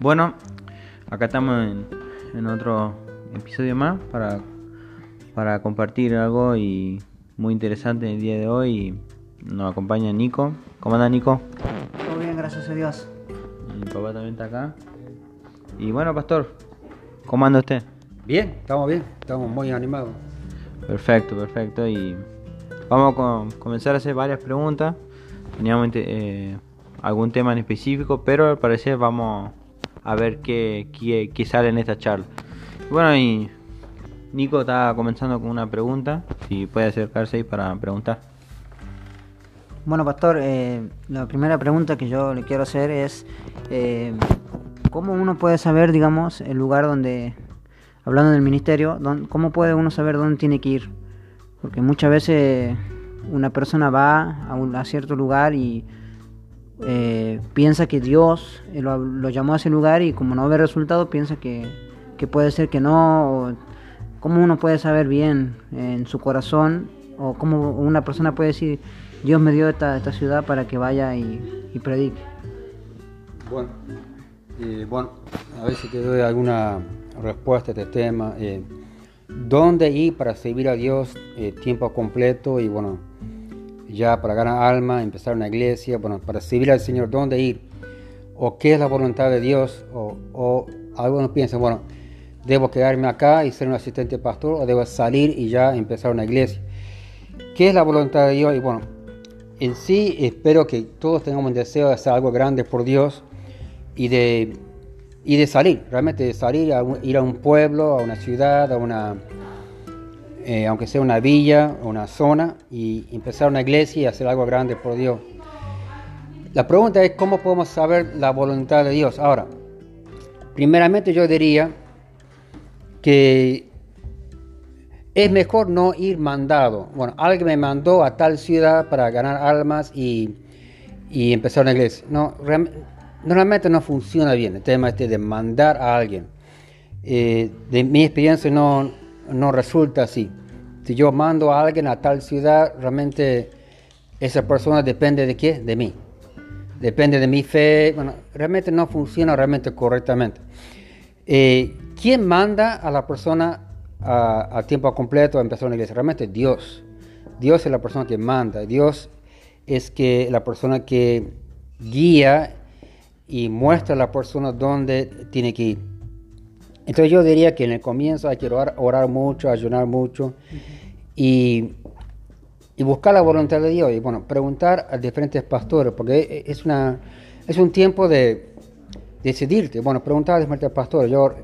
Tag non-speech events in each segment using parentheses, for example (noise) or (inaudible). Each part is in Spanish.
Bueno, acá estamos en, en otro episodio más para, para compartir algo y muy interesante en el día de hoy. Y nos acompaña Nico. ¿Cómo anda Nico? Todo bien, gracias a Dios. Mi papá también está acá. Y bueno, pastor, ¿cómo anda usted? Bien, estamos bien, estamos muy animados. Perfecto, perfecto. Y vamos a com- comenzar a hacer varias preguntas. Teníamos eh, algún tema en específico, pero al parecer vamos a ver qué, qué, qué sale en esta charla. Bueno, y Nico está comenzando con una pregunta. Si puede acercarse ahí para preguntar. Bueno, pastor, eh, la primera pregunta que yo le quiero hacer es, eh, ¿cómo uno puede saber, digamos, el lugar donde, hablando del ministerio, dón- cómo puede uno saber dónde tiene que ir? Porque muchas veces una persona va a, un- a cierto lugar y eh, piensa que Dios eh, lo, llamó a ese lugar y como no ve resultado piensa que, que puede ser que no. o ¿Cómo uno puede saber bien en su corazón o cómo una persona puede decir Dios me dio esta, esta ciudad para que vaya y, predique? Bueno, eh, bueno, a ver si te doy alguna respuesta a este tema. Eh, ¿Dónde ir para servir a Dios eh, tiempo completo y bueno, ya para ganar alma, empezar una iglesia, bueno, para servir al Señor, ¿dónde ir? ¿O qué es la voluntad de Dios? O, algunos piensan, bueno, debo quedarme acá y ser un asistente pastor o debo salir y ya empezar una iglesia. ¿Qué es la voluntad de Dios? Y bueno, en sí espero que todos tengamos un deseo de hacer algo grande por Dios y de, y de salir, realmente de salir, a ir a un pueblo, a una ciudad, a una, eh, aunque sea una villa, o una zona, y empezar una iglesia y hacer algo grande por Dios. La pregunta es cómo podemos saber la voluntad de Dios. Ahora, primeramente yo diría que es mejor no ir mandado. Bueno, alguien me mandó a tal ciudad para ganar almas y, y empezar una iglesia. No, normalmente no funciona bien el tema este de mandar a alguien. Eh, de mi experiencia no, no resulta así. Si yo mando a alguien a tal ciudad, realmente esa persona depende de qué? De mí. Depende de mi fe. Bueno, realmente no funciona realmente correctamente. Eh, ¿Quién manda a la persona a, tiempo completo a empezar una iglesia? Realmente Dios. Dios es la persona que manda. Dios es que la persona que guía y muestra a la persona dónde tiene que ir. Entonces yo diría que en el comienzo hay que orar mucho, ayunar mucho y, buscar la voluntad de Dios. Y bueno, preguntar a diferentes pastores, porque es, una, es un tiempo de decidirte. Bueno, preguntar a diferentes pastores. Yo,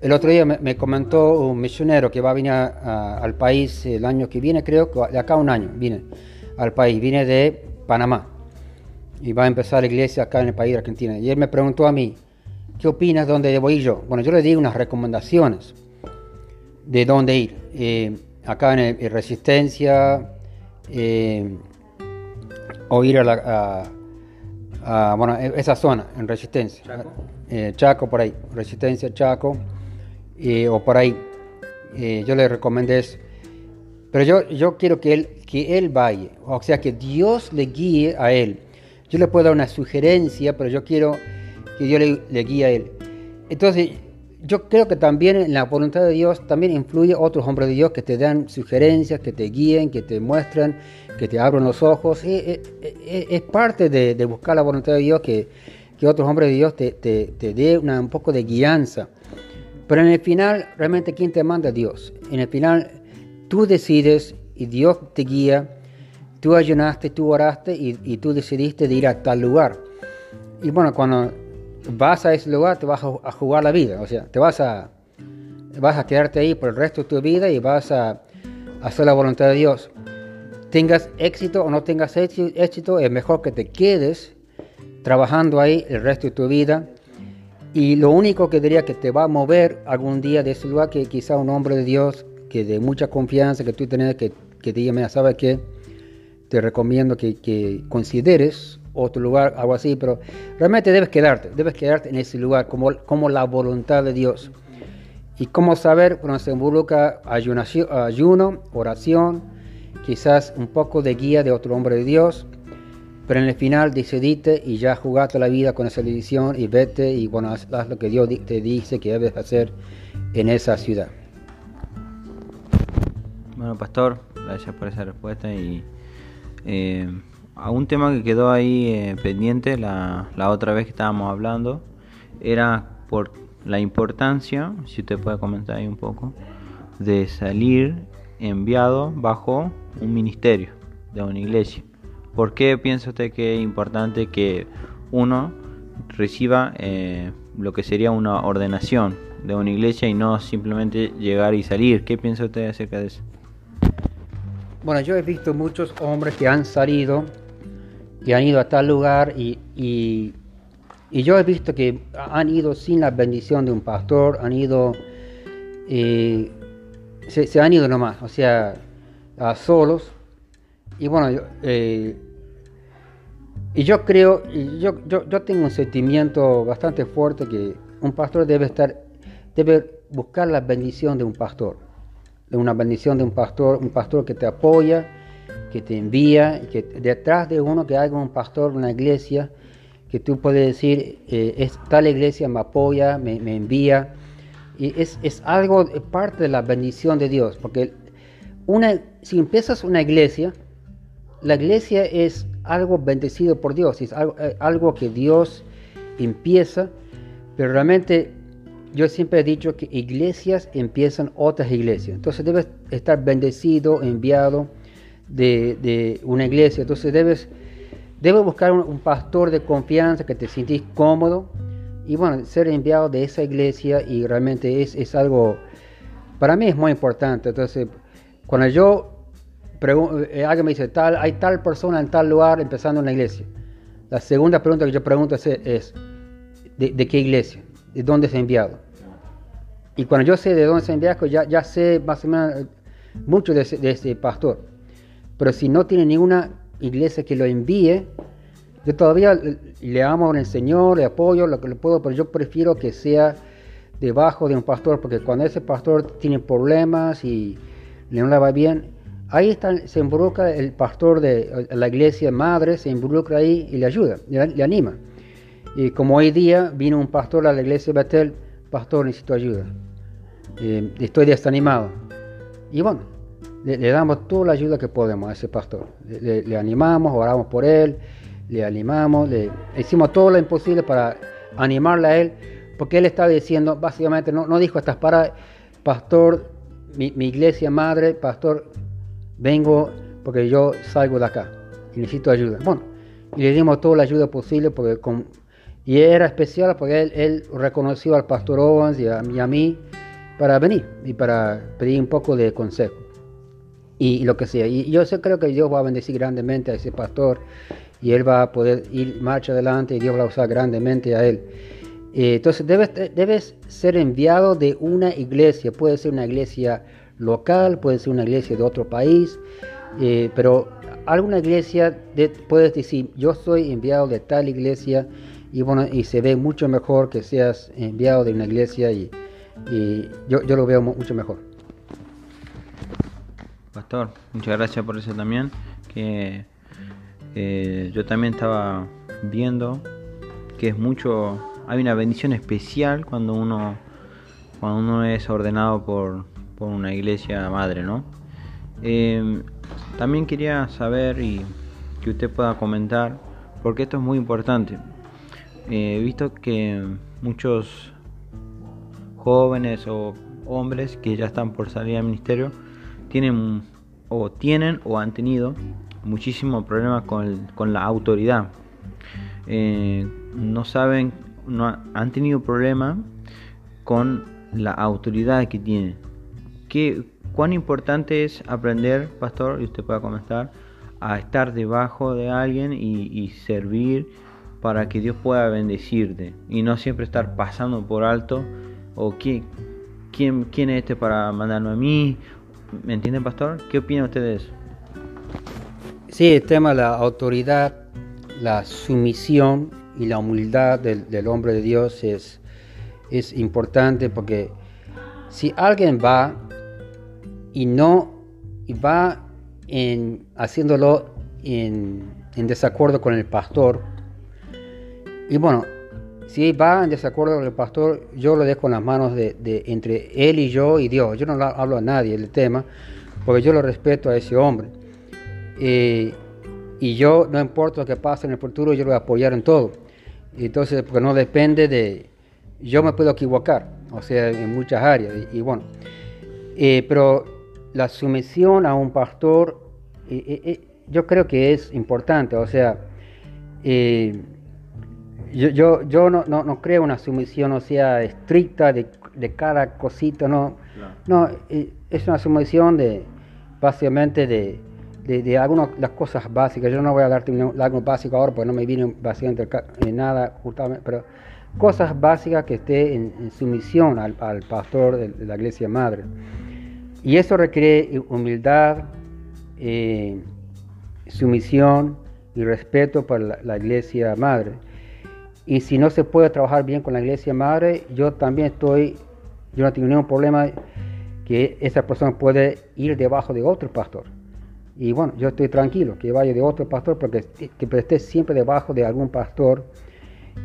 el otro día me, me comentó un misionero que va a venir al país el año que viene, creo que de acá un año viene al país, viene de Panamá y va a empezar la iglesia acá en el país de Argentina. Y él me preguntó a mí, ¿qué opinas? ¿Dónde debo ir yo? Bueno, yo le di unas recomendaciones de dónde ir. Eh, acá en, Resistencia, eh, o ir a, la, a- a, bueno, e- esa zona, en Resistencia. Chaco. Eh, Chaco, por ahí. Resistencia, Chaco, eh, o por ahí. Yo le recomendé eso. Pero yo, yo quiero que él, que él vaya, o sea, que Dios le guíe a él. Yo le puedo dar una sugerencia, pero yo quiero que Dios le, le guíe a él. Entonces, yo creo que también en la voluntad de Dios también influye otros hombres de Dios que te dan sugerencias, que te guíen, que te muestran, que te abren los ojos. Es, es- es- es parte de, de buscar la voluntad de Dios que, que otros hombres de Dios te, te, te dé una- un poco de guianza. Pero en el final, realmente, ¿quién te manda? Dios. En el final, tú decides y Dios te guía. Tú ayunaste, tú oraste y, y tú decidiste de ir a tal lugar. Y bueno, cuando vas a ese lugar, te vas a, jugar la vida. O sea, te vas a, vas a quedarte ahí por el resto de tu vida y vas a, hacer la voluntad de Dios. Tengas éxito o no tengas éxi- éxito, es mejor que te quedes trabajando ahí el resto de tu vida. Y lo único que diría que te va a mover algún día de ese lugar, que quizá un hombre de Dios, que de mucha confianza, que tú tenés, que, que te diga, mira, ¿sabes qué? Te recomiendo que, que consideres otro lugar, algo así, pero realmente debes quedarte, debes quedarte en ese lugar como, como la voluntad de Dios. ¿Y cómo saber? Bueno, se involucra ayuno, oración, quizás un poco de guía de otro hombre de Dios, pero en el final decidiste y ya jugaste la vida con esa decisión y vete y bueno, haz, lo que Dios te dice que debes hacer en esa ciudad. Bueno, pastor, gracias por esa respuesta y eh, un tema que quedó ahí eh, pendiente la, la otra vez que estábamos hablando era por la importancia, si usted puede comentar ahí un poco, de salir enviado bajo un ministerio de una iglesia. ¿Por qué piensa usted que es importante que uno reciba eh, lo que sería una ordenación de una iglesia y no simplemente llegar y salir? ¿Qué piensa usted acerca de eso? Bueno, yo he visto muchos hombres que han salido, que han ido a tal lugar y, y, yo he visto que han ido sin la bendición de un pastor, han ido, eh, se, han ido nomás, o sea, a solos. Y bueno, yo, eh, y yo creo, yo, yo, yo tengo un sentimiento bastante fuerte que un pastor debe estar, debe buscar la bendición de un pastor de una bendición de un pastor, un pastor que te apoya, que te envía, que detrás de uno que haga un pastor, una iglesia, que tú puedes decir, eh, es, tal iglesia me apoya, me, envía, y es, es algo, parte de la bendición de Dios, porque una, si empiezas una iglesia, la iglesia es algo bendecido por Dios, es algo, eh, algo que Dios empieza, pero realmente yo siempre he dicho que iglesias empiezan otras iglesias. Entonces debes estar bendecido, enviado de, una iglesia. Entonces debes, debes buscar un, pastor de confianza que te sientes cómodo y bueno, ser enviado de esa iglesia y realmente es, es algo, para mí es muy importante. Entonces, cuando yo eh, alguien me dice, tal, hay tal persona en tal lugar empezando una iglesia. La segunda pregunta que yo pregunto es, ¿de, ¿de, qué iglesia? ¿De dónde es enviado? Y cuando yo sé de dónde se envía, ya, ya sé más o menos eh, mucho de ese, pastor. Pero si no tiene ninguna iglesia que lo envíe, yo todavía le amo al Señor, le apoyo lo que le puedo, pero yo prefiero que sea debajo de un pastor, porque cuando ese pastor tiene problemas y no le va bien, ahí está, se involucra el pastor de la iglesia madre, se involucra ahí y le ayuda, le, anima. Y como hoy día vino un pastor a la iglesia de Betel, pastor, necesito ayuda. Eh, estoy desanimado. Y bueno, le, damos toda la ayuda que podemos a ese pastor. Le, animamos, oramos por él, le animamos, le hicimos todo lo imposible para animarle a él, porque él estaba diciendo, básicamente, no, no dijo estas para, pastor, mi, iglesia madre, pastor, vengo porque yo salgo de acá y necesito ayuda. Bueno, y le dimos toda la ayuda posible porque con, y era especial porque él, reconoció al pastor Owens y a mí para venir y para pedir un poco de consejo y, lo que sea. Y yo sé, creo que Dios va a bendecir grandemente a ese pastor y él va a poder ir marcha adelante y Dios va a usar grandemente a él. Eh, entonces debes, debes ser enviado de una iglesia, puede ser una iglesia local, puede ser una iglesia de otro país, eh, pero alguna iglesia puedes decir, yo soy enviado de tal iglesia y bueno, y se ve mucho mejor que seas enviado de una iglesia y, y yo, yo lo veo mucho mejor. Pastor, muchas gracias por eso también. Que eh, yo también estaba viendo que es mucho, hay una bendición especial cuando uno cuando uno es ordenado por, por una iglesia madre, ¿no? Eh, también quería saber y que usted pueda comentar, porque esto es muy importante. Eh, he visto que muchos jóvenes o hombres que ya están por salir al ministerio tienen o tienen o han tenido muchísimos problemas con, con la autoridad. Eh, no saben, no han tenido problemas con la autoridad que tienen. ¿Qué, ¿Cuán importante es aprender, pastor, y usted pueda comentar, a estar debajo de alguien y, y servir para que Dios pueda bendecirte y no siempre estar pasando por alto o quién, quién, quién es este para mandarme a mí. ¿Me entienden, pastor? ¿Qué opina usted de eso? Sí, el tema de la autoridad, la sumisión y la humildad del, hombre de Dios es, es importante porque si alguien va y no y va en haciéndolo en, desacuerdo con el pastor. Y bueno, si va en desacuerdo con el pastor, yo lo dejo en las manos de, entre él y yo y Dios. Yo no hablo a nadie del tema, porque yo lo respeto a ese hombre. Eh, y yo, no importa lo que pase en el futuro, yo lo voy a apoyar en todo. Entonces, porque no depende de... Yo me puedo equivocar, o sea, en muchas áreas. Y, bueno, eh, pero la sumisión a un pastor, eh, yo creo que es importante. O sea, yo, yo, yo no, no, no, creo una sumisión, o sea, estricta de, de cada cosita, no. No, es una sumisión de, básicamente, de de, de algunas las cosas básicas. Yo no voy a darte algo básico ahora porque no me viene básicamente nada justamente, pero cosas básicas que esté en, sumisión al, al, pastor de, la iglesia madre. Y eso requiere humildad, eh, sumisión y respeto para la, iglesia madre. Y si no se puede trabajar bien con la iglesia madre, yo también estoy, yo no tengo ningún problema que esa persona puede ir debajo de otro pastor. Y bueno, yo estoy tranquilo, que vaya de otro pastor, porque que esté siempre debajo de algún pastor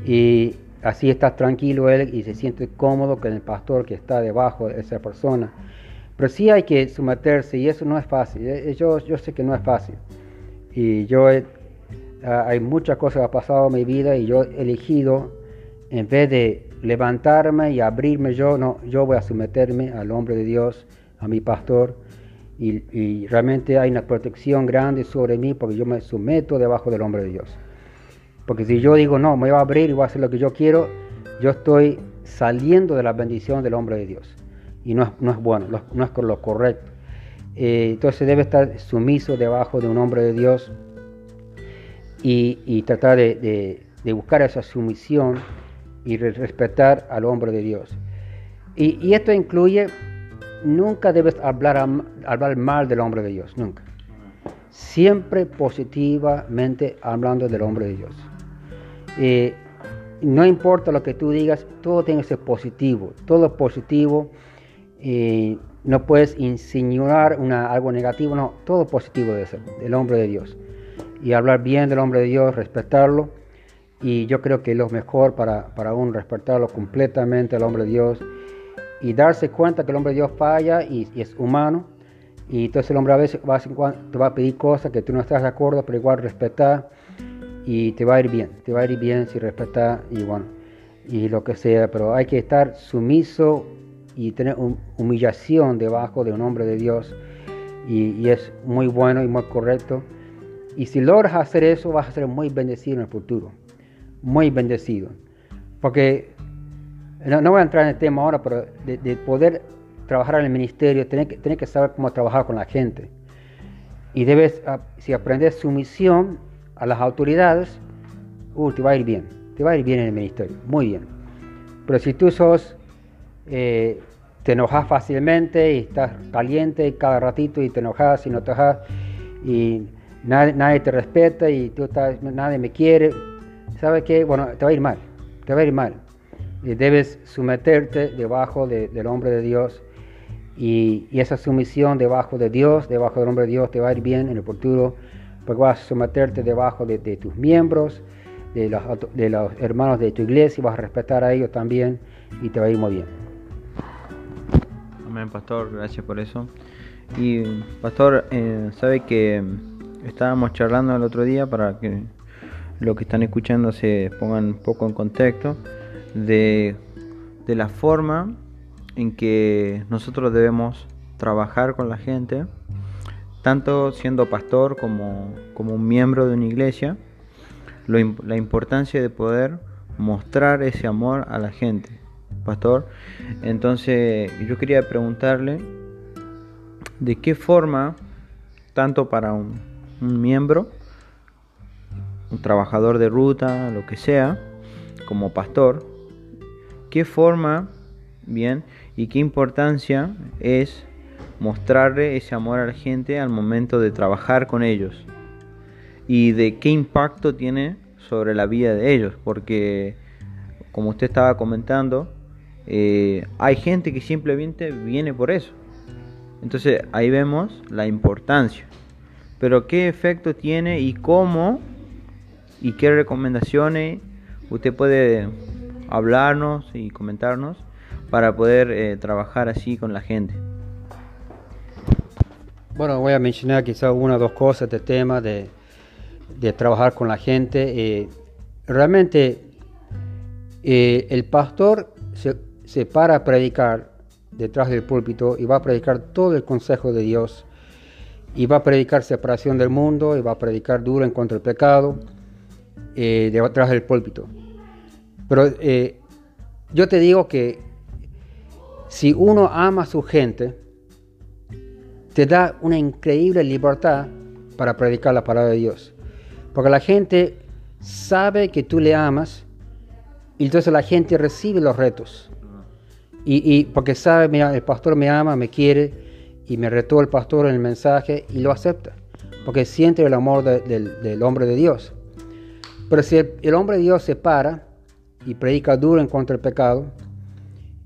y así está tranquilo él y se siente cómodo con el pastor que está debajo de esa persona. Pero sí hay que someterse y eso no es fácil. Eh, yo, yo sé que no es fácil. Y yo ah, hay muchas cosas que han pasado en mi vida y yo he elegido, en vez de levantarme y abrirme yo, no, yo voy a someterme al hombre de Dios, a mi pastor y, realmente hay una protección grande sobre mí porque yo me someto debajo del hombre de Dios. Porque si yo digo, no, me voy a abrir y voy a hacer lo que yo quiero, yo estoy saliendo de la bendición del hombre de Dios. Y no es, no es bueno, no es lo correcto. Eh, entonces debe estar sumiso debajo de un hombre de Dios y, tratar de, buscar esa sumisión y respetar al hombre de Dios. Y, esto incluye nunca debes hablar, hablar mal del hombre de Dios, nunca. Siempre positivamente hablando del hombre de Dios. No importa lo que tú digas, todo tiene que ser positivo, todo positivo. No puedes insinuar algo negativo, no, todo positivo debe ser del hombre de Dios. Y hablar bien del hombre de Dios, respetarlo. Y yo creo que es lo mejor para, para uno respetarlo completamente al hombre de Dios y darse cuenta que el hombre de Dios falla y, es humano. Y entonces el hombre a veces va a, te va a pedir cosas que tú no estás de acuerdo, pero igual respetar y te va a ir bien, te va a ir bien si respetas y bueno, y lo que sea, pero hay que estar sumiso y tener humillación debajo de un hombre de Dios y, y, es muy bueno y muy correcto. Y si logras hacer eso, vas a ser muy bendecido en el futuro, muy bendecido. Porque no, voy a entrar en el tema ahora, pero de, poder trabajar en el ministerio, tener que, que saber cómo trabajar con la gente. Y debes, ah, si aprendes sumisión a las autoridades, uh, te va a ir bien, te va a ir bien en el ministerio, muy bien. Pero si tú sos, eh, te enojas fácilmente y estás caliente cada ratito y te enojas y no te enojas y nadie, nadie te respeta y tú estás, nadie me quiere, ¿sabes qué? Bueno, te va a ir mal, te va a ir mal debes someterte debajo del hombre de Dios y, esa sumisión debajo de Dios, debajo del hombre de Dios te va a ir bien en el futuro porque vas a someterte debajo de, tus miembros, de los, de los, hermanos de tu iglesia, vas a respetar a ellos también y te va a ir muy bien. Amén, pastor, gracias por eso. Y pastor, eh, sabe que estábamos charlando el otro día para que los que están escuchando se pongan un poco en contexto de, la forma en que nosotros debemos trabajar con la gente, tanto siendo pastor como, como un miembro de una iglesia, la importancia de poder mostrar ese amor a la gente, pastor. Entonces yo quería preguntarle de qué forma, tanto para un, un miembro, un trabajador de ruta, lo que sea, como pastor, qué forma, bien, y qué importancia es mostrarle ese amor a la gente al momento de trabajar con ellos y de qué impacto tiene sobre la vida de ellos, porque como usted estaba comentando, eh, hay gente que simplemente viene por eso. Entonces ahí vemos la importancia. Pero ¿qué efecto tiene y cómo y qué recomendaciones usted puede hablarnos y comentarnos para poder eh, trabajar así con la gente? Bueno, voy a mencionar quizás una o dos cosas de tema de, de trabajar con la gente. Eh, realmente eh, el pastor se, se para a predicar detrás del púlpito y va a predicar todo el consejo de Dios y va a predicar separación del mundo y va a predicar duro en contra del pecado eh, detrás del púlpito. Pero eh, yo te digo que si uno ama a su gente, te da una increíble libertad para predicar la palabra de Dios. Porque la gente sabe que tú le amas y entonces la gente recibe los retos. Y, y porque sabe, mira, el pastor me ama, me quiere y me retó el pastor en el mensaje y lo acepta, porque siente el amor del hombre de Dios. Pero si el, hombre de Dios se para y predica duro en contra del pecado,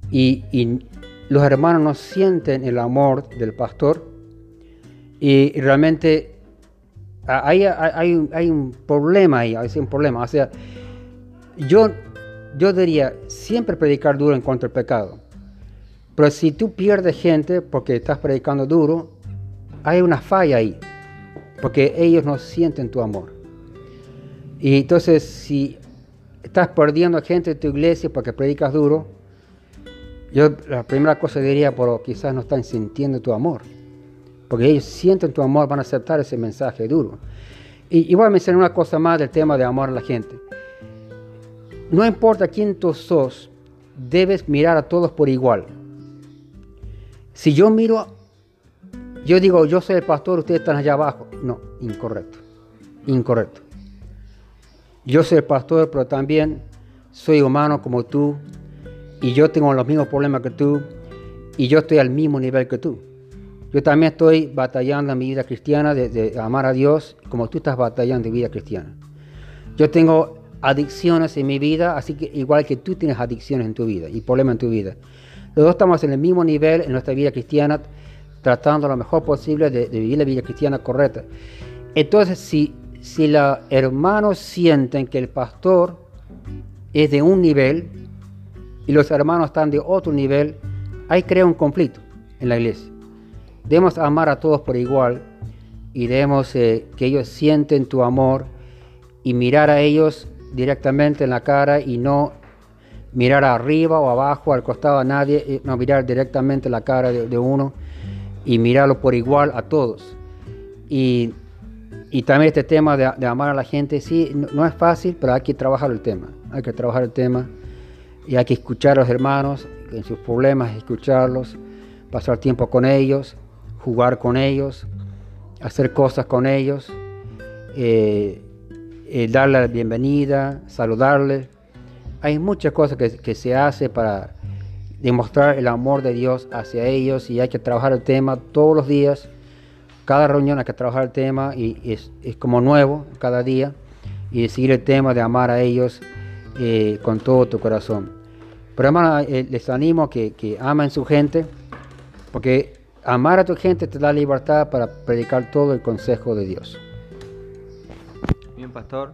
y, los hermanos no sienten el amor del pastor, y, realmente hay, hay, un problema ahí, hay un problema. O sea, yo, yo diría, siempre predicar duro en contra del pecado. Pero si tú pierdes gente porque estás predicando duro, hay una falla ahí, porque ellos no sienten tu amor. Y entonces si estás perdiendo gente de tu iglesia porque predicas duro, yo la primera cosa diría, pero quizás no están sintiendo tu amor, porque ellos sienten tu amor, van a aceptar ese mensaje duro. Y, y voy a mencionar una cosa más del tema de amor a la gente. No importa quién tú sos, debes mirar a todos por igual. Si yo miro, yo digo, yo soy el pastor, ustedes están allá abajo. No, incorrecto. Incorrecto. Yo soy el pastor, pero también soy humano como tú. Y yo tengo los mismos problemas que tú. Y yo estoy al mismo nivel que tú. Yo también estoy batallando en mi vida cristiana de, amar a Dios como tú estás batallando en vida cristiana. Yo tengo adicciones en mi vida, así que igual que tú tienes adicciones en tu vida y problemas en tu vida. Los dos estamos en el mismo nivel en nuestra vida cristiana, tratando lo mejor posible de, vivir la vida cristiana correcta. Entonces, si, si los hermanos sienten que el pastor es de un nivel y los hermanos están de otro nivel, ahí crea un conflicto en la iglesia. Debemos amar a todos por igual y debemos eh, que ellos sienten tu amor y mirar a ellos directamente en la cara y no mirar arriba o abajo, al costado a nadie, eh, no mirar directamente la cara de, uno y mirarlo por igual a todos. Y, también este tema de, amar a la gente, sí, no, es fácil, pero hay que trabajar el tema, hay que trabajar el tema y hay que escuchar a los hermanos en sus problemas, escucharlos, pasar tiempo con ellos, jugar con ellos, hacer cosas con ellos, eh, eh, darle la bienvenida, saludarles hay muchas cosas que, se hace para demostrar el amor de Dios hacia ellos y hay que trabajar el tema todos los días. Cada reunión hay que trabajar el tema y es, como nuevo cada día y seguir el tema de amar a ellos eh, con todo tu corazón. Pero hermano, eh, les animo que, que amen su gente porque amar a tu gente te da libertad para predicar todo el consejo de Dios. Bien, pastor,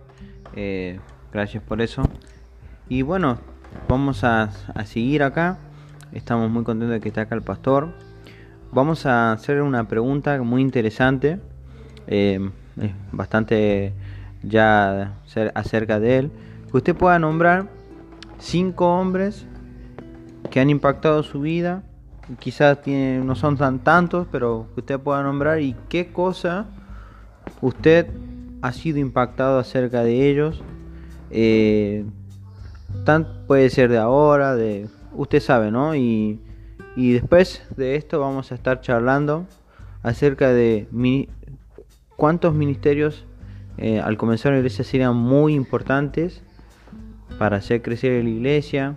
eh, gracias por eso. Y bueno, vamos a, seguir acá. Estamos muy contentos de que esté acá el pastor. Vamos a hacer una pregunta muy interesante. Eh, bastante ya acerca de él. Que usted pueda nombrar cinco hombres que han impactado su vida. Quizás tiene, no son tan tantos, pero que usted pueda nombrar y qué cosa usted ha sido impactado acerca de ellos. Eh, puede ser de ahora, de usted sabe, ¿no? Y, después de esto vamos a estar charlando acerca de cuántos ministerios eh, al comenzar la iglesia serían muy importantes para hacer crecer la iglesia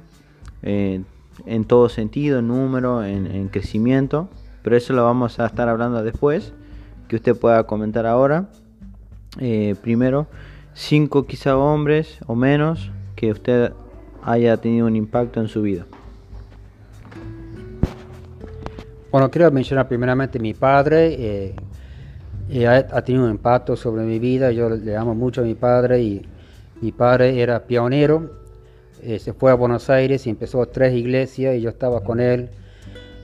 eh, en todo sentido, número, en, crecimiento. Pero eso lo vamos a estar hablando después, que usted pueda comentar ahora. Eh, primero, cinco quizá hombres o menos que usted haya tenido un impacto en su vida? Bueno, quiero mencionar primeramente mi padre. Eh, eh, ha, tenido un impacto sobre mi vida. Yo le amo mucho a mi padre y mi padre era pionero. eh, se fue a Buenos Aires y empezó tres iglesias y yo estaba con él.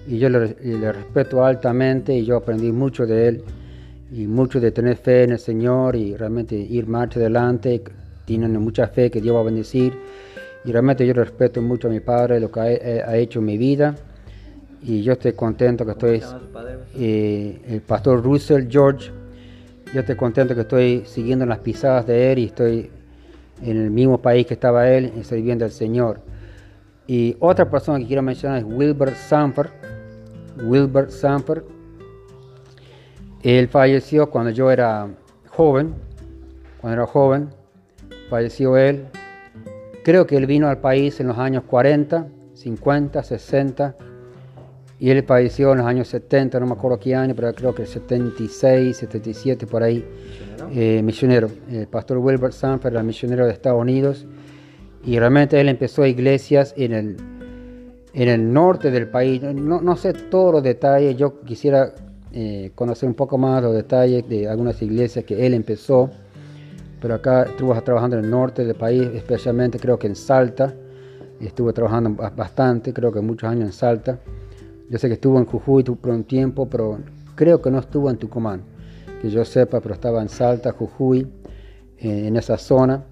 Y yo le, le respeto altamente y yo aprendí mucho de él y mucho de tener fe en el Señor y realmente ir más adelante. Tienen mucha fe que Dios va a bendecir. Y realmente yo respeto mucho a mi padre, lo que ha, ha hecho en mi vida. Y yo estoy contento que estoy, eh, el pastor Russell George, yo estoy contento que estoy siguiendo las pisadas de él y estoy en el mismo país que estaba él, sirviendo al Señor. Y otra persona que quiero mencionar es Wilbur Sanford. Wilbur Sanford. Él falleció cuando yo era joven. Cuando era joven, falleció él. Creo que él vino al país en los años 40, 50, 60. Y él falleció en los años 70, no me acuerdo qué año, pero creo que 76, 77, por ahí. Eh, misionero. El pastor Wilbur Sanford era misionero de Estados Unidos. Y realmente él empezó iglesias en el, en el norte del país. No, no sé todos los detalles, yo quisiera eh, conocer un poco más los detalles de algunas iglesias que él empezó. Pero acá estuvo trabajando en el norte del país, especialmente creo que en Salta. Estuvo trabajando bastante, creo que muchos años en Salta. Yo sé que estuvo en Jujuy por un tiempo, pero creo que no estuvo en Tucumán. Que yo sepa, pero estaba en Salta, Jujuy, eh, en esa zona,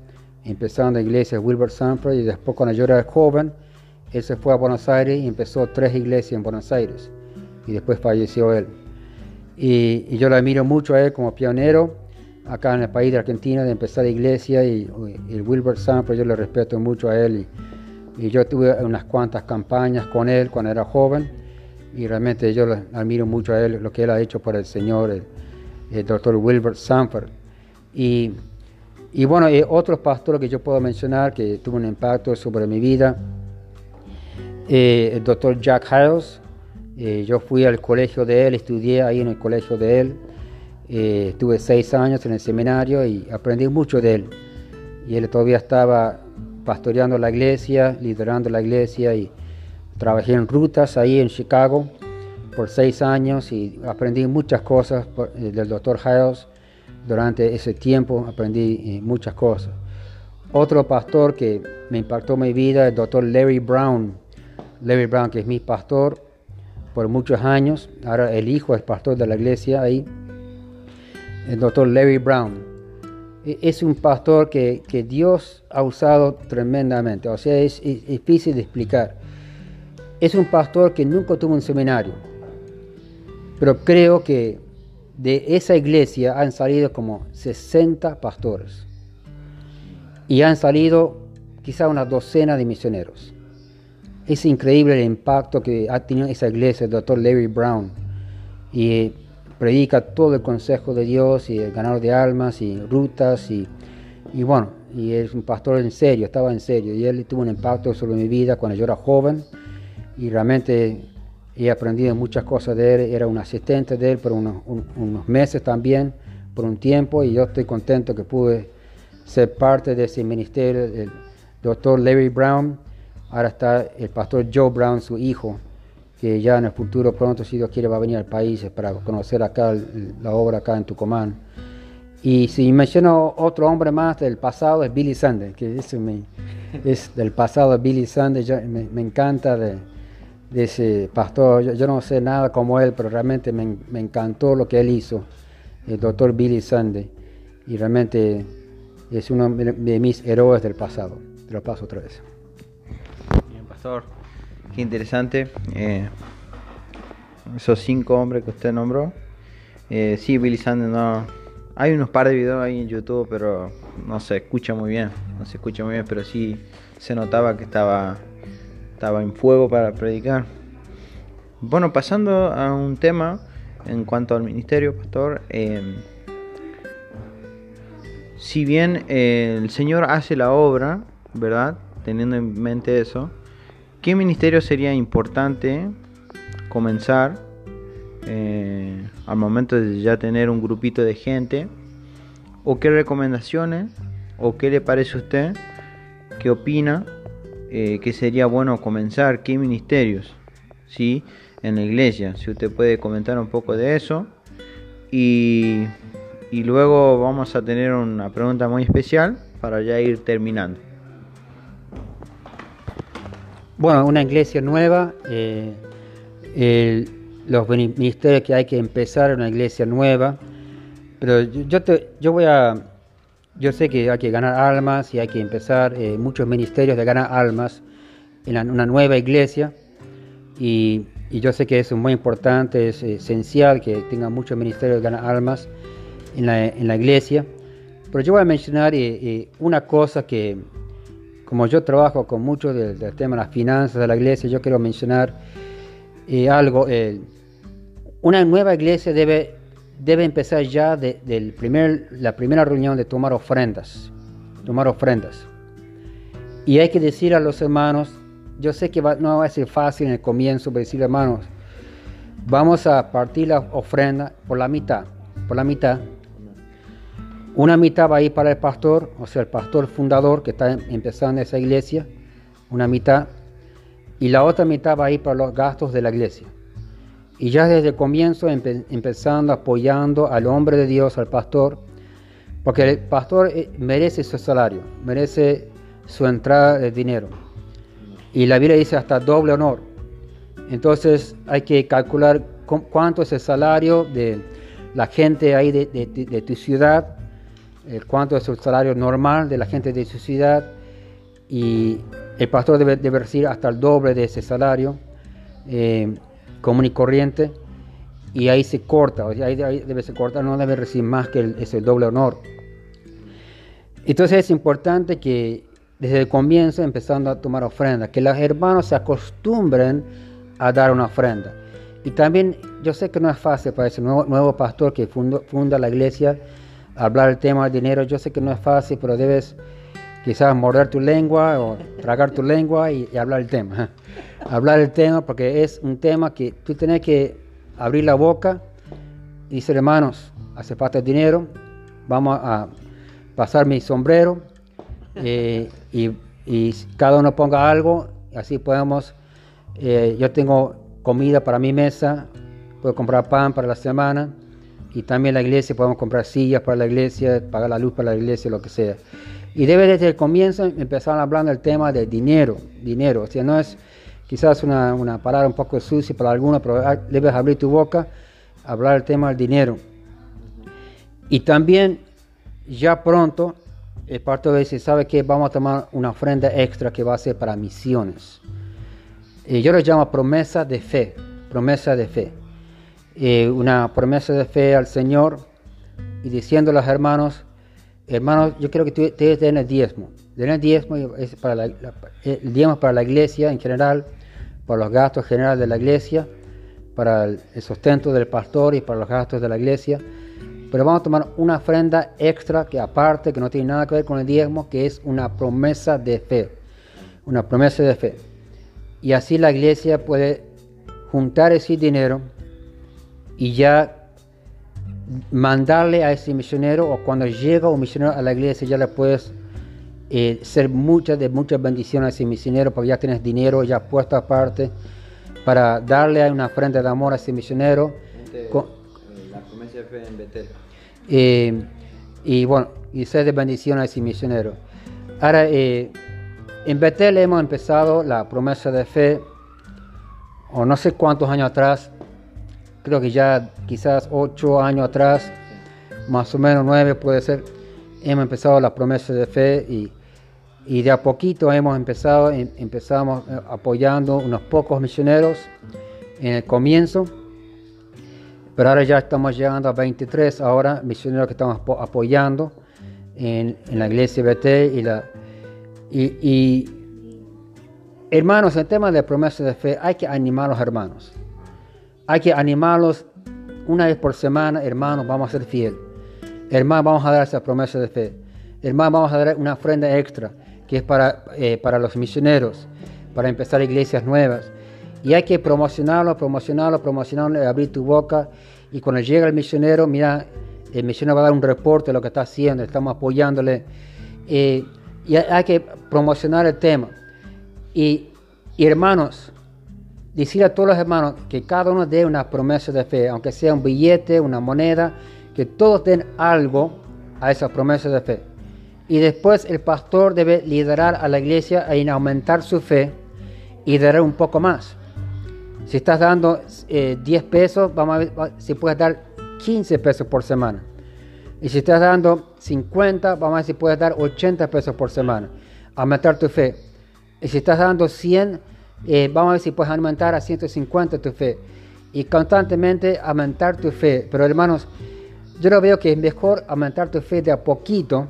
empezando la iglesia Wilbur Sanford. Y después, cuando yo era joven, él se fue a Buenos Aires y empezó tres iglesias en Buenos Aires. Y después falleció él. Y, y yo lo admiro mucho a él como pionero acá en el país de Argentina de empezar iglesia. Y, y el Wilbur Sanford, yo le respeto mucho a él. Y, y yo tuve unas cuantas campañas con él cuando era joven y realmente yo admiro mucho a él, lo que él ha hecho por el Señor, el, el doctor Wilbur Sanford. Y, y bueno, eh, otros pastores que yo puedo mencionar que tuvo un impacto sobre mi vida, eh, el doctor Jack Hiles, eh, yo fui al colegio de él, estudié ahí en el colegio de él, estuve seis años en el seminario y aprendí mucho de él. Y él todavía estaba pastoreando la iglesia, liderando la iglesia y Trabajé en rutas ahí en Chicago por seis años y aprendí muchas cosas por, eh, del doctor Hiles. Durante ese tiempo aprendí eh, muchas cosas. Otro pastor que me impactó mi vida es el doctor Larry Brown. Larry Brown, que es mi pastor por muchos años. Ahora el hijo es pastor de la iglesia ahí. El doctor Larry Brown. Es un pastor que, Dios ha usado tremendamente. O sea, es, es difícil de explicar es un pastor que nunca tuvo un seminario, pero creo que de esa iglesia han salido como 60 pastores y han salido quizá una docena de misioneros. Es increíble el impacto que ha tenido esa iglesia, el doctor Larry Brown, y predica todo el consejo de Dios y el ganador de almas y rutas y, y bueno, y es un pastor en serio, estaba en serio, y él tuvo un impacto sobre mi vida cuando yo era joven y realmente he aprendido muchas cosas de él. Era un asistente de él por unos, un, unos, meses también, por un tiempo, y yo estoy contento que pude ser parte de ese ministerio. El doctor Larry Brown, ahora está el pastor Joe Brown, su hijo, que ya en el futuro pronto, si Dios quiere, va a venir al país para conocer acá la obra acá en Tucumán. Y si menciono otro hombre más del pasado es Billy Sunday, que eso me, es del pasado Billy yo, me, me encanta de, de ese pastor. Yo, yo, no sé nada como él, pero realmente me, me, encantó lo que él hizo, el doctor Billy Sunday. Y realmente es uno de mis héroes del pasado. Te lo paso otra vez. Bien, pastor. Qué interesante. Eh, esos cinco hombres que usted nombró. Eh, sí, Billy no. Hay unos par de videos ahí en YouTube, pero no se escucha muy bien. No se escucha muy bien, pero sí se notaba que estaba estaba en fuego para predicar. Bueno, pasando a un tema en cuanto al ministerio, pastor. Eh, si bien el Señor hace la obra, ¿verdad? Teniendo en mente eso, ¿qué ministerio sería importante comenzar eh, al momento de ya tener un grupito de gente? ¿O qué recomendaciones? ¿O qué le parece a usted? ¿Qué opina? eh, que sería bueno comenzar, qué ministerios, ¿sí? En la iglesia, si usted puede comentar un poco de eso. y, y luego vamos a tener una pregunta muy especial para ya ir terminando. Bueno, una iglesia nueva, eh, el- los ministerios que hay que empezar una iglesia nueva, pero yo, te, yo voy a, yo sé que hay que ganar almas y hay que empezar eh, muchos ministerios de ganar almas en una nueva iglesia. Y, yo sé que eso es muy importante, es esencial que tenga muchos ministerios de ganar almas en la, en la iglesia, pero yo voy a mencionar eh, una cosa que como yo trabajo con mucho del, tema de las finanzas de la iglesia, yo quiero mencionar eh, algo. una nueva iglesia debe, debe empezar ya de, del primer, la primera reunión de tomar ofrendas. Tomar ofrendas. Y hay que decir a los hermanos, yo sé que va- no va a ser fácil en el comienzo, pero decir hermanos, vamos a partir la ofrenda por la mitad. Por la mitad. Una mitad va a ir para el pastor, o sea, el pastor fundador que está em- empezando esa iglesia, una mitad, y la otra mitad va a ir para los gastos de la iglesia. Y ya desde el comienzo empe- empezando apoyando al hombre de Dios, al pastor, porque el pastor eh, merece su salario, merece su entrada de dinero. Y la Biblia dice hasta doble honor. Entonces hay que calcular cu- cuánto es el salario de la gente ahí de tu ciudad, eh, cuánto es el salario normal de la gente de su ciudad y el pastor debe, debe recibir hasta el doble de ese salario eh, común y corriente y ahí se corta, o sea, ahí, ahí debe se cortar, no debe recibir más que el, ese doble honor. Entonces es importante que desde el comienzo empezando a tomar ofrenda, que los hermanos se acostumbren a dar una ofrenda. Y también yo sé que no es fácil para ese nuevo, nuevo pastor que fundo- funda la iglesia hablar el tema del dinero. Yo sé que no es fácil, pero debes quizás morder tu lengua o (laughs) tragar tu lengua y, y hablar el tema. (laughs) hablar el tema porque es un tema que tú tienes que abrir la boca y decir, hermanos, hace falta dinero, vamos a pasar mi sombrero eh, y, y cada uno ponga algo, así podemos, eh, yo tengo comida para mi mesa, puedo comprar pan para la semana y también la iglesia podemos comprar sillas para la iglesia, pagar la luz para la iglesia, lo que sea. Y debe desde el comienzo empezar hablando del tema de dinero, dinero, o sea, no es quizás una, una palabra un poco sucia para algunos, pero ah, debes abrir tu boca, hablar el tema del dinero. Y también ya pronto el pastor dice, ¿sabe qué? Vamos a tomar una ofrenda extra que va a ser para misiones. Y yo lo llamo promesa de fe, promesa de fe. Eh, una promesa de fe al Señor y diciendo a los hermanos, hermanos, yo quiero que ustedes den el diezmo. El diezmo, es para el diezmo para la iglesia en general, para los gastos generales de la iglesia, para el sustento del pastor y para los gastos de la iglesia. Pero vamos a tomar una ofrenda extra que aparte, que no tiene nada que ver con el diezmo, que es una promesa de fe. Una promesa de fe. Y así la iglesia puede juntar ese dinero y ya mandarle a ese misionero o cuando llega un misionero a la iglesia ya le puedes eh, ser muchas de muchas bendiciones a ese misionero porque ya tienes dinero ya puesto aparte para darle una ofrenda de amor a ese misionero. Con- la promesa de fe en Betel. eh, y bueno, y ser de bendición a ese misionero. Ahora, eh, en Betel hemos empezado la promesa de fe, o no sé cuántos años atrás, creo que ya quizás ocho años atrás, más o menos nueve puede ser, hemos empezado la promesa de fe y, y de a poquito hemos empezado, em- empezamos eh, apoyando unos pocos misioneros en el comienzo. Pero ahora ya estamos llegando a 23 ahora misioneros que estamos apo- apoyando en, en la iglesia BT y la y, hermanos, el tema de promesa de fe hay que animar a los hermanos. Hay que animarlos una vez por semana, hermanos, vamos a ser fiel. Hermanos, vamos a dar esa promesa de fe. Hermanos, vamos a dar una ofrenda extra que es para, eh, para los misioneros, para empezar iglesias nuevas. Y hay que promocionarlo, promocionarlo, promocionarlo, abrir tu boca. Y cuando llega el misionero, mira, el misionero va a dar un reporte de lo que está haciendo, estamos apoyándole. Eh, y hay- que promocionar el tema. Y hermanos, decir a todos los hermanos que cada uno dé una promesa de fe, aunque sea un billete, una moneda, que todos den algo a esa promesa de fe. Y después el pastor debe liderar a la iglesia en aumentar su fe y dar un poco más. Si estás dando 10 eh, pesos, vamos a ver si puedes dar 15 pesos por semana. Y si estás dando 50, vamos a ver si puedes dar 80 pesos por semana. Aumentar tu fe. Y si estás dando 100, eh, vamos a ver si puedes aumentar a 150 tu fe. Y constantemente aumentar tu fe. Pero hermanos, yo lo veo que es mejor aumentar tu fe de a poquito,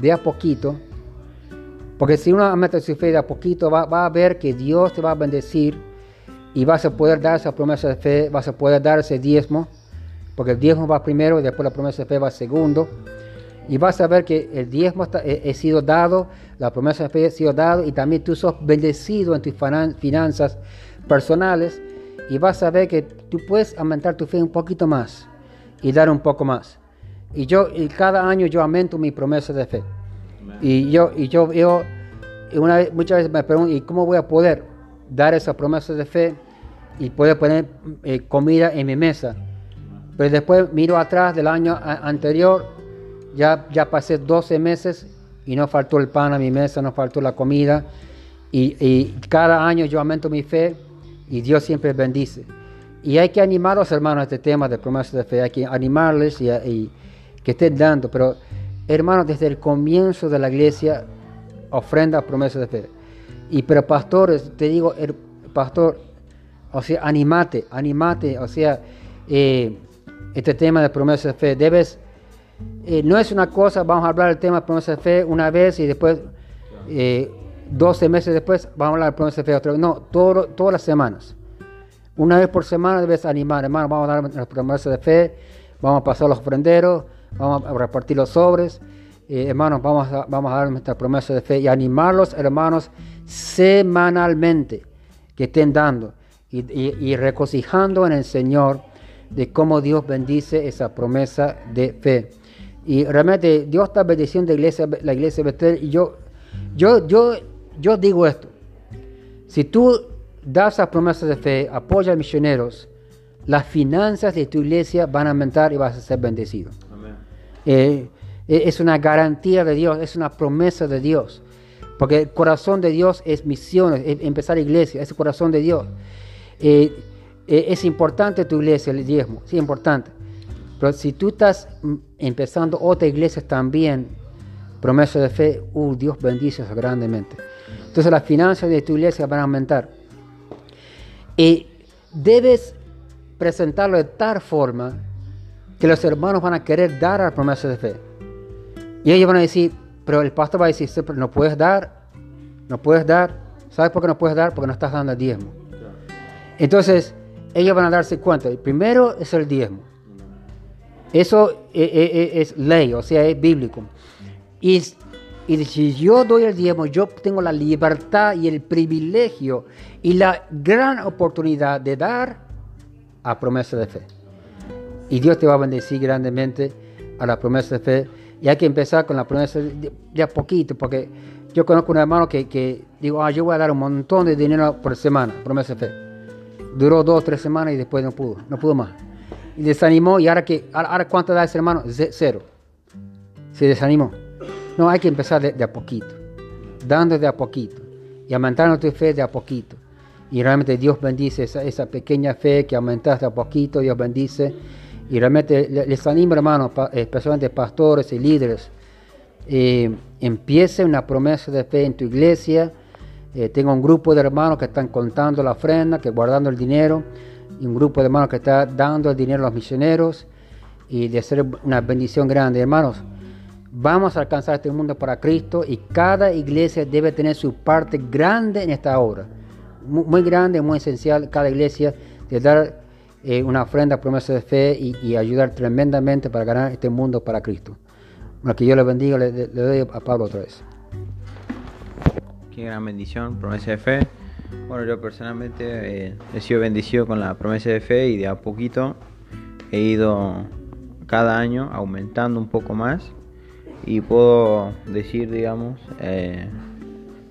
de a poquito. Porque si uno aumenta su fe de a poquito, va, va a ver que Dios te va a bendecir y vas a poder dar esa promesa de fe, vas a poder dar ese diezmo, porque el diezmo va primero y después la promesa de fe va segundo. Y vas a ver que el diezmo ha eh, sido dado, la promesa de fe ha sido dado y también tú sos bendecido en tus finanzas personales y vas a ver que tú puedes aumentar tu fe un poquito más y dar un poco más. Y yo y cada año yo aumento mi promesa de fe. Y yo y yo, yo una vez, muchas veces me pregunto, ¿y cómo voy a poder dar esa promesa de fe y poder poner eh, comida en mi mesa? Pero después miro atrás del año anterior ya, ya pasé 12 meses y no faltó el pan a mi mesa, no faltó la comida. Y, cada año yo aumento mi fe y Dios siempre bendice. Y hay que animar a los hermanos a este tema de promesas de fe, hay que animarles y, que estén dando. Pero hermanos, desde el comienzo de la iglesia, ofrenda promesas de fe. Y pero pastores, te digo, el pastor, o sea, animate, animate, o sea, eh, este tema de promesas de fe, debes eh, no es una cosa, vamos a hablar del tema de promesa de fe una vez y después, 12 eh, meses después, vamos a hablar de promesa de fe otra vez. No, todas las semanas. Una vez por semana debes animar, hermano, vamos a dar las promesas de fe, vamos a pasar los ofrenderos, vamos a repartir los sobres. Eh, hermanos, vamos a, dar nuestra promesa de fe y animarlos, hermanos, semanalmente que estén dando y, y regocijando en el Señor de cómo Dios bendice esa promesa de fe. Y realmente Dios está bendiciendo la iglesia, la iglesia Betel. Y yo, yo, yo, yo digo esto. Si tú das las promesas de fe, apoyas a misioneros, las finanzas de tu iglesia van a aumentar y vas a ser bendecido. Eh, eh, es una garantía de Dios, es una promesa de Dios. Porque el corazón de Dios es misiones, es empezar iglesia, es el corazón de Dios. Eh, es importante tu iglesia, el diezmo, sí, importante. Pero si tú estás mm, empezando otra iglesia también, promesa de fe, uh, Dios bendice eso grandemente. Entonces las finanzas de tu iglesia van a aumentar. Y debes presentarlo de tal forma que los hermanos van a querer dar a la promesa de fe. Y ellos van a decir, pero el pastor va a decir, no puedes dar, no puedes dar. ¿Sabes por qué no puedes dar? Porque no estás dando el diezmo. Entonces, ellos van a darse cuenta. El primero es el diezmo. Eso e, e, e, es, ley, o sea, es bíblico. Y, si yo doy el diezmo, yo tengo la libertad y el privilegio y la gran oportunidad de dar a promesa de fe. Y Dios te va a bendecir grandemente a la promesa de fe. Y hay que empezar con la promesa de, a poquito, porque yo conozco un hermano que, que digo, ah, yo voy a dar un montón de dinero por semana, promesa de fe. Duró dos tres semanas y después no pudo, no pudo más y desanimó y ahora que ahora cuánto da ese hermano cero. Se desanimó. No hay que empezar de, a poquito dando de a poquito y aumentando tu fe de a poquito. Y realmente Dios bendice esa, pequeña fe que aumentaste a poquito Dios bendice. Y realmente les animo hermanos especialmente pastores y líderes eh, empiece una promesa de fe en tu iglesia. Eh, tengo un grupo de hermanos que están contando la ofrenda que guardando el dinero un grupo de hermanos que está dando el dinero a los misioneros y de hacer una bendición grande. Hermanos, vamos a alcanzar este mundo para Cristo y cada iglesia debe tener su parte grande en esta obra. Muy, grande, muy esencial cada iglesia de dar eh, una ofrenda, promesa de fe y, ayudar tremendamente para ganar este mundo para Cristo. Bueno, que yo le bendiga, le, le doy a Pablo otra vez. Qué gran bendición, promesa de fe. Bueno, yo personalmente eh, he sido bendecido con la promesa de fe y de a poquito he ido cada año aumentando un poco más y puedo decir, digamos, eh,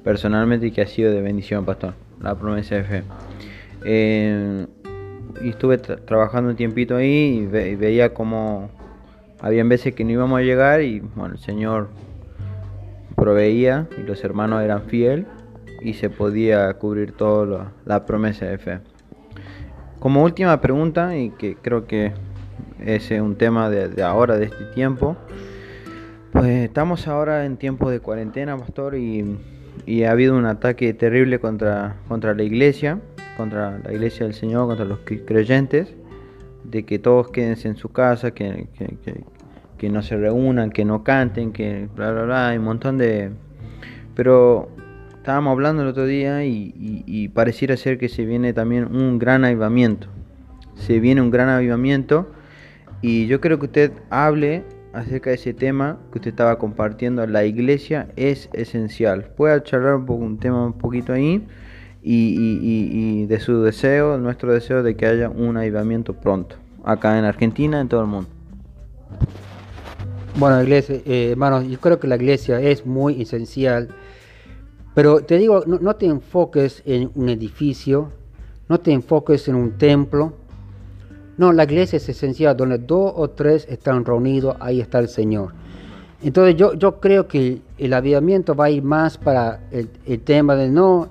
personalmente que ha sido de bendición, pastor, la promesa de fe. Eh, y estuve trabajando un tiempito ahí y, veía como habían veces que no íbamos a llegar y bueno, el Señor proveía y los hermanos eran fieles y se podía cubrir toda la promesa de fe. Como última pregunta, y que creo que es un tema de, ahora, de este tiempo, pues estamos ahora en tiempo de cuarentena, pastor, y, ha habido un ataque terrible contra, contra la iglesia, contra la iglesia del Señor, contra los creyentes, de que todos quédense en su casa, que, que no se reúnan, que no canten, que bla, bla, bla, hay un montón de... Pero estábamos hablando el otro día y, pareciera ser que se viene también un gran avivamiento. Se viene un gran avivamiento y yo creo que usted hable acerca de ese tema que usted estaba compartiendo. La iglesia es esencial. Puede charlar un, poco, un tema un poquito ahí y, de su deseo, nuestro deseo de que haya un avivamiento pronto, acá en Argentina, en todo el mundo. Bueno, iglesia, eh, hermanos, yo creo que la iglesia es muy esencial pero te digo, no, te enfoques en un edificio, no te enfoques en un templo. No, la iglesia es esencial, donde dos o tres están reunidos, ahí está el Señor. Entonces yo, yo creo que el avivamiento va a ir más para el, tema de no...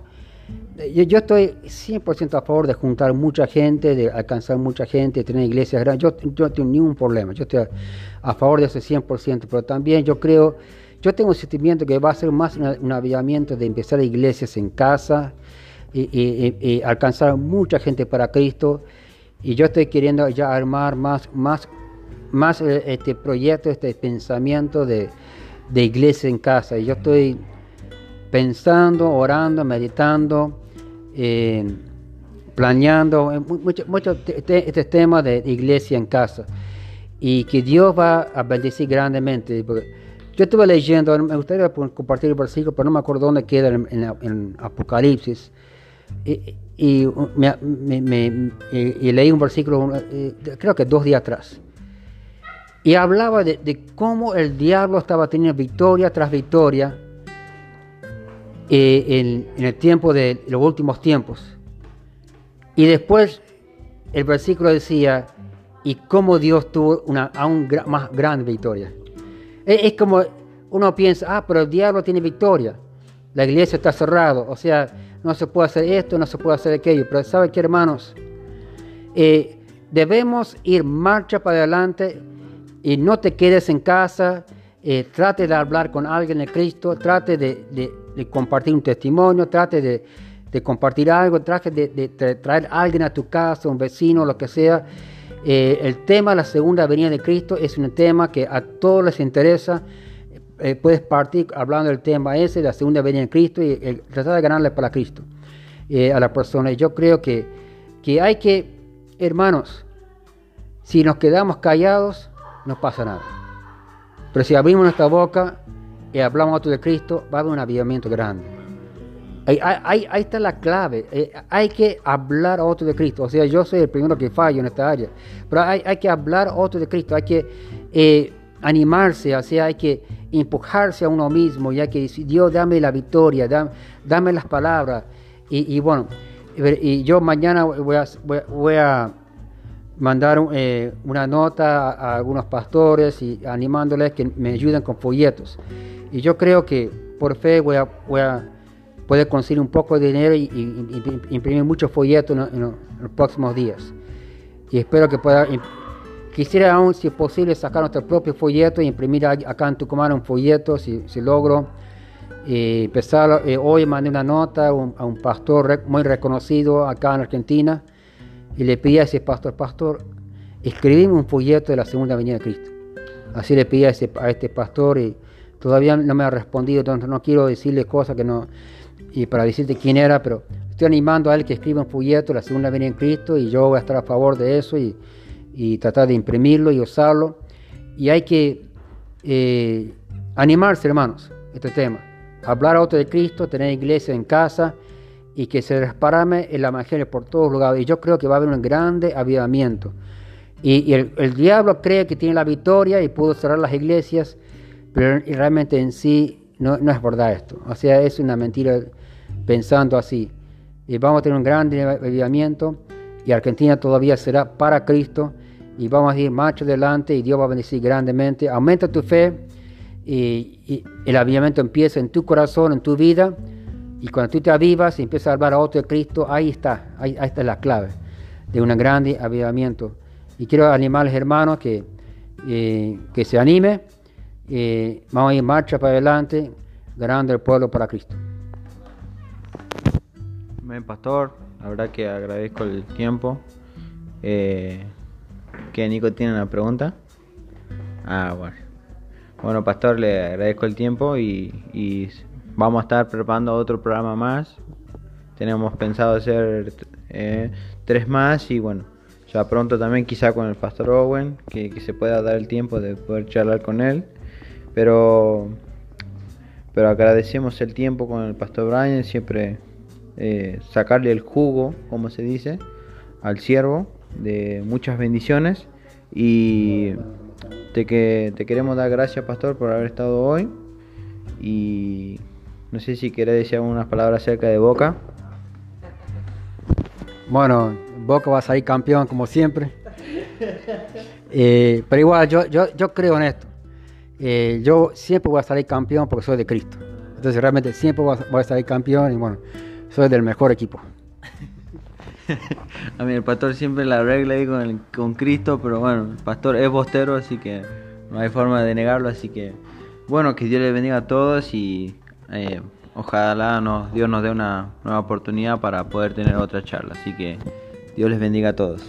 Yo, yo, estoy 100% a favor de juntar mucha gente, de alcanzar mucha gente, de tener iglesias grandes. Yo, yo no tengo ningún problema, yo estoy a, a favor de eso 100%, pero también yo creo yo tengo un sentimiento que va a ser más un avivamiento de empezar iglesias en casa y, alcanzar mucha gente para Cristo. Y yo estoy queriendo ya armar más, más, más eh, este proyecto, este pensamiento de, de iglesia en casa. Y yo estoy pensando, orando, meditando, eh, planeando eh, mucho, mucho este tema de iglesia en casa. Y que Dios va a bendecir grandemente. Yo estuve leyendo, me gustaría compartir el versículo, pero no me acuerdo dónde queda en, Apocalipsis. Y, leí un versículo, eh, creo que dos días atrás. Y hablaba de, cómo el diablo estaba teniendo victoria tras victoria eh, en, el tiempo de los últimos tiempos. Y después el versículo decía, y cómo Dios tuvo una aún más grande victoria. Es, como uno piensa, ah, pero el diablo tiene victoria. La iglesia está cerrada, o sea, no se puede hacer esto, no se puede hacer aquello. Pero ¿sabe qué, hermanos? Eh, debemos ir marcha para adelante y no te quedes en casa. Eh, trate de hablar con alguien de Cristo, trate de, compartir un testimonio, trate de, compartir algo, trate de, traer a alguien a tu casa, un vecino, lo que sea eh, el tema de la segunda venida de Cristo es un tema que a todos les interesa. Eh, puedes partir hablando del tema ese, la segunda venida de Cristo, y tratar de ganarle para Cristo eh, a la persona. Yo creo que, que hay que, hermanos, si nos quedamos callados, no pasa nada. Pero si abrimos nuestra boca y hablamos de Cristo, va a haber un avivamiento grande. Ahí, está la clave. Eh, hay que hablar a otro de Cristo. O sea, yo soy el primero que fallo en esta área. Pero hay, que hablar a otro de Cristo. Hay que eh, animarse. O sea, hay que empujarse a uno mismo. Ya que Dios, dame la victoria. Dame, las palabras. Y, bueno, y yo mañana voy a, mandar eh, una nota a, algunos pastores y animándoles que me ayuden con folletos. Y yo creo que por fe voy a puede conseguir un poco de dinero y, imprimir muchos folletos en, los próximos días. Y espero que pueda, quisiera aún, si es posible, sacar nuestro propio folleto y imprimir acá en Tucumán un folleto, si, si logro. Y empezar, eh, hoy mandé una nota a un, pastor muy reconocido acá en Argentina y le pedí a ese pastor, pastor, escribime un folleto de la segunda venida de Cristo. Así le pedí a, ese, a este pastor y todavía no me ha respondido, entonces no quiero decirle cosas que no, y para decirte quién era, pero estoy animando a él que escriba un folleto, la segunda venida en Cristo, y yo voy a estar a favor de eso y, tratar de imprimirlo y usarlo. Y hay que eh, animarse, hermanos, este tema. Hablar a otro de Cristo, tener iglesia en casa y que se desparame el Evangelio por todos lugares. Y yo creo que va a haber un grande avivamiento. Y, el, diablo cree que tiene la victoria y pudo cerrar las iglesias, pero realmente en sí no, no es verdad esto. O sea, es una mentira pensando así. y vamos a tener un gran avivamiento y Argentina todavía será para Cristo y vamos a ir más adelante y Dios va a bendecir grandemente. Aumenta tu fe y, el avivamiento empieza en tu corazón, en tu vida y cuando tú te avivas y empiezas a hablar a otro de Cristo, ahí está, ahí, está la clave de un gran avivamiento. Y quiero animar a los hermanos que, eh, que se anime, eh, vamos a ir marcha para adelante, ganando el pueblo para Cristo. Amén, pastor. La verdad que agradezco el tiempo. Eh, ¿Qué, Nico, tiene una pregunta? Ah, bueno. Bueno, pastor, le agradezco el tiempo y, vamos a estar preparando otro programa más. Tenemos pensado hacer eh, tres más y bueno, ya pronto también quizá con el pastor Owen, que, que se pueda dar el tiempo de poder charlar con él. Pero, pero agradecemos el tiempo con el pastor Brian, siempre eh, sacarle el jugo, como se dice, al siervo de muchas bendiciones y te, que, te queremos dar gracias, pastor, por haber estado hoy y no sé si querés decir algunas palabras acerca de Boca. Bueno, Boca va a salir campeón como siempre. Eh, pero igual, yo, yo, yo creo en esto. Eh, yo siempre voy a salir campeón porque soy de Cristo. Entonces realmente siempre voy a, voy a salir campeón y bueno, soy del mejor equipo. (laughs) a mí el pastor siempre la regla ahí con, con Cristo, pero bueno, el pastor es bostero, así que no hay forma de negarlo, así que bueno, que Dios les bendiga a todos y eh, ojalá nos, Dios nos dé una nueva oportunidad para poder tener otra charla, así que Dios les bendiga a todos.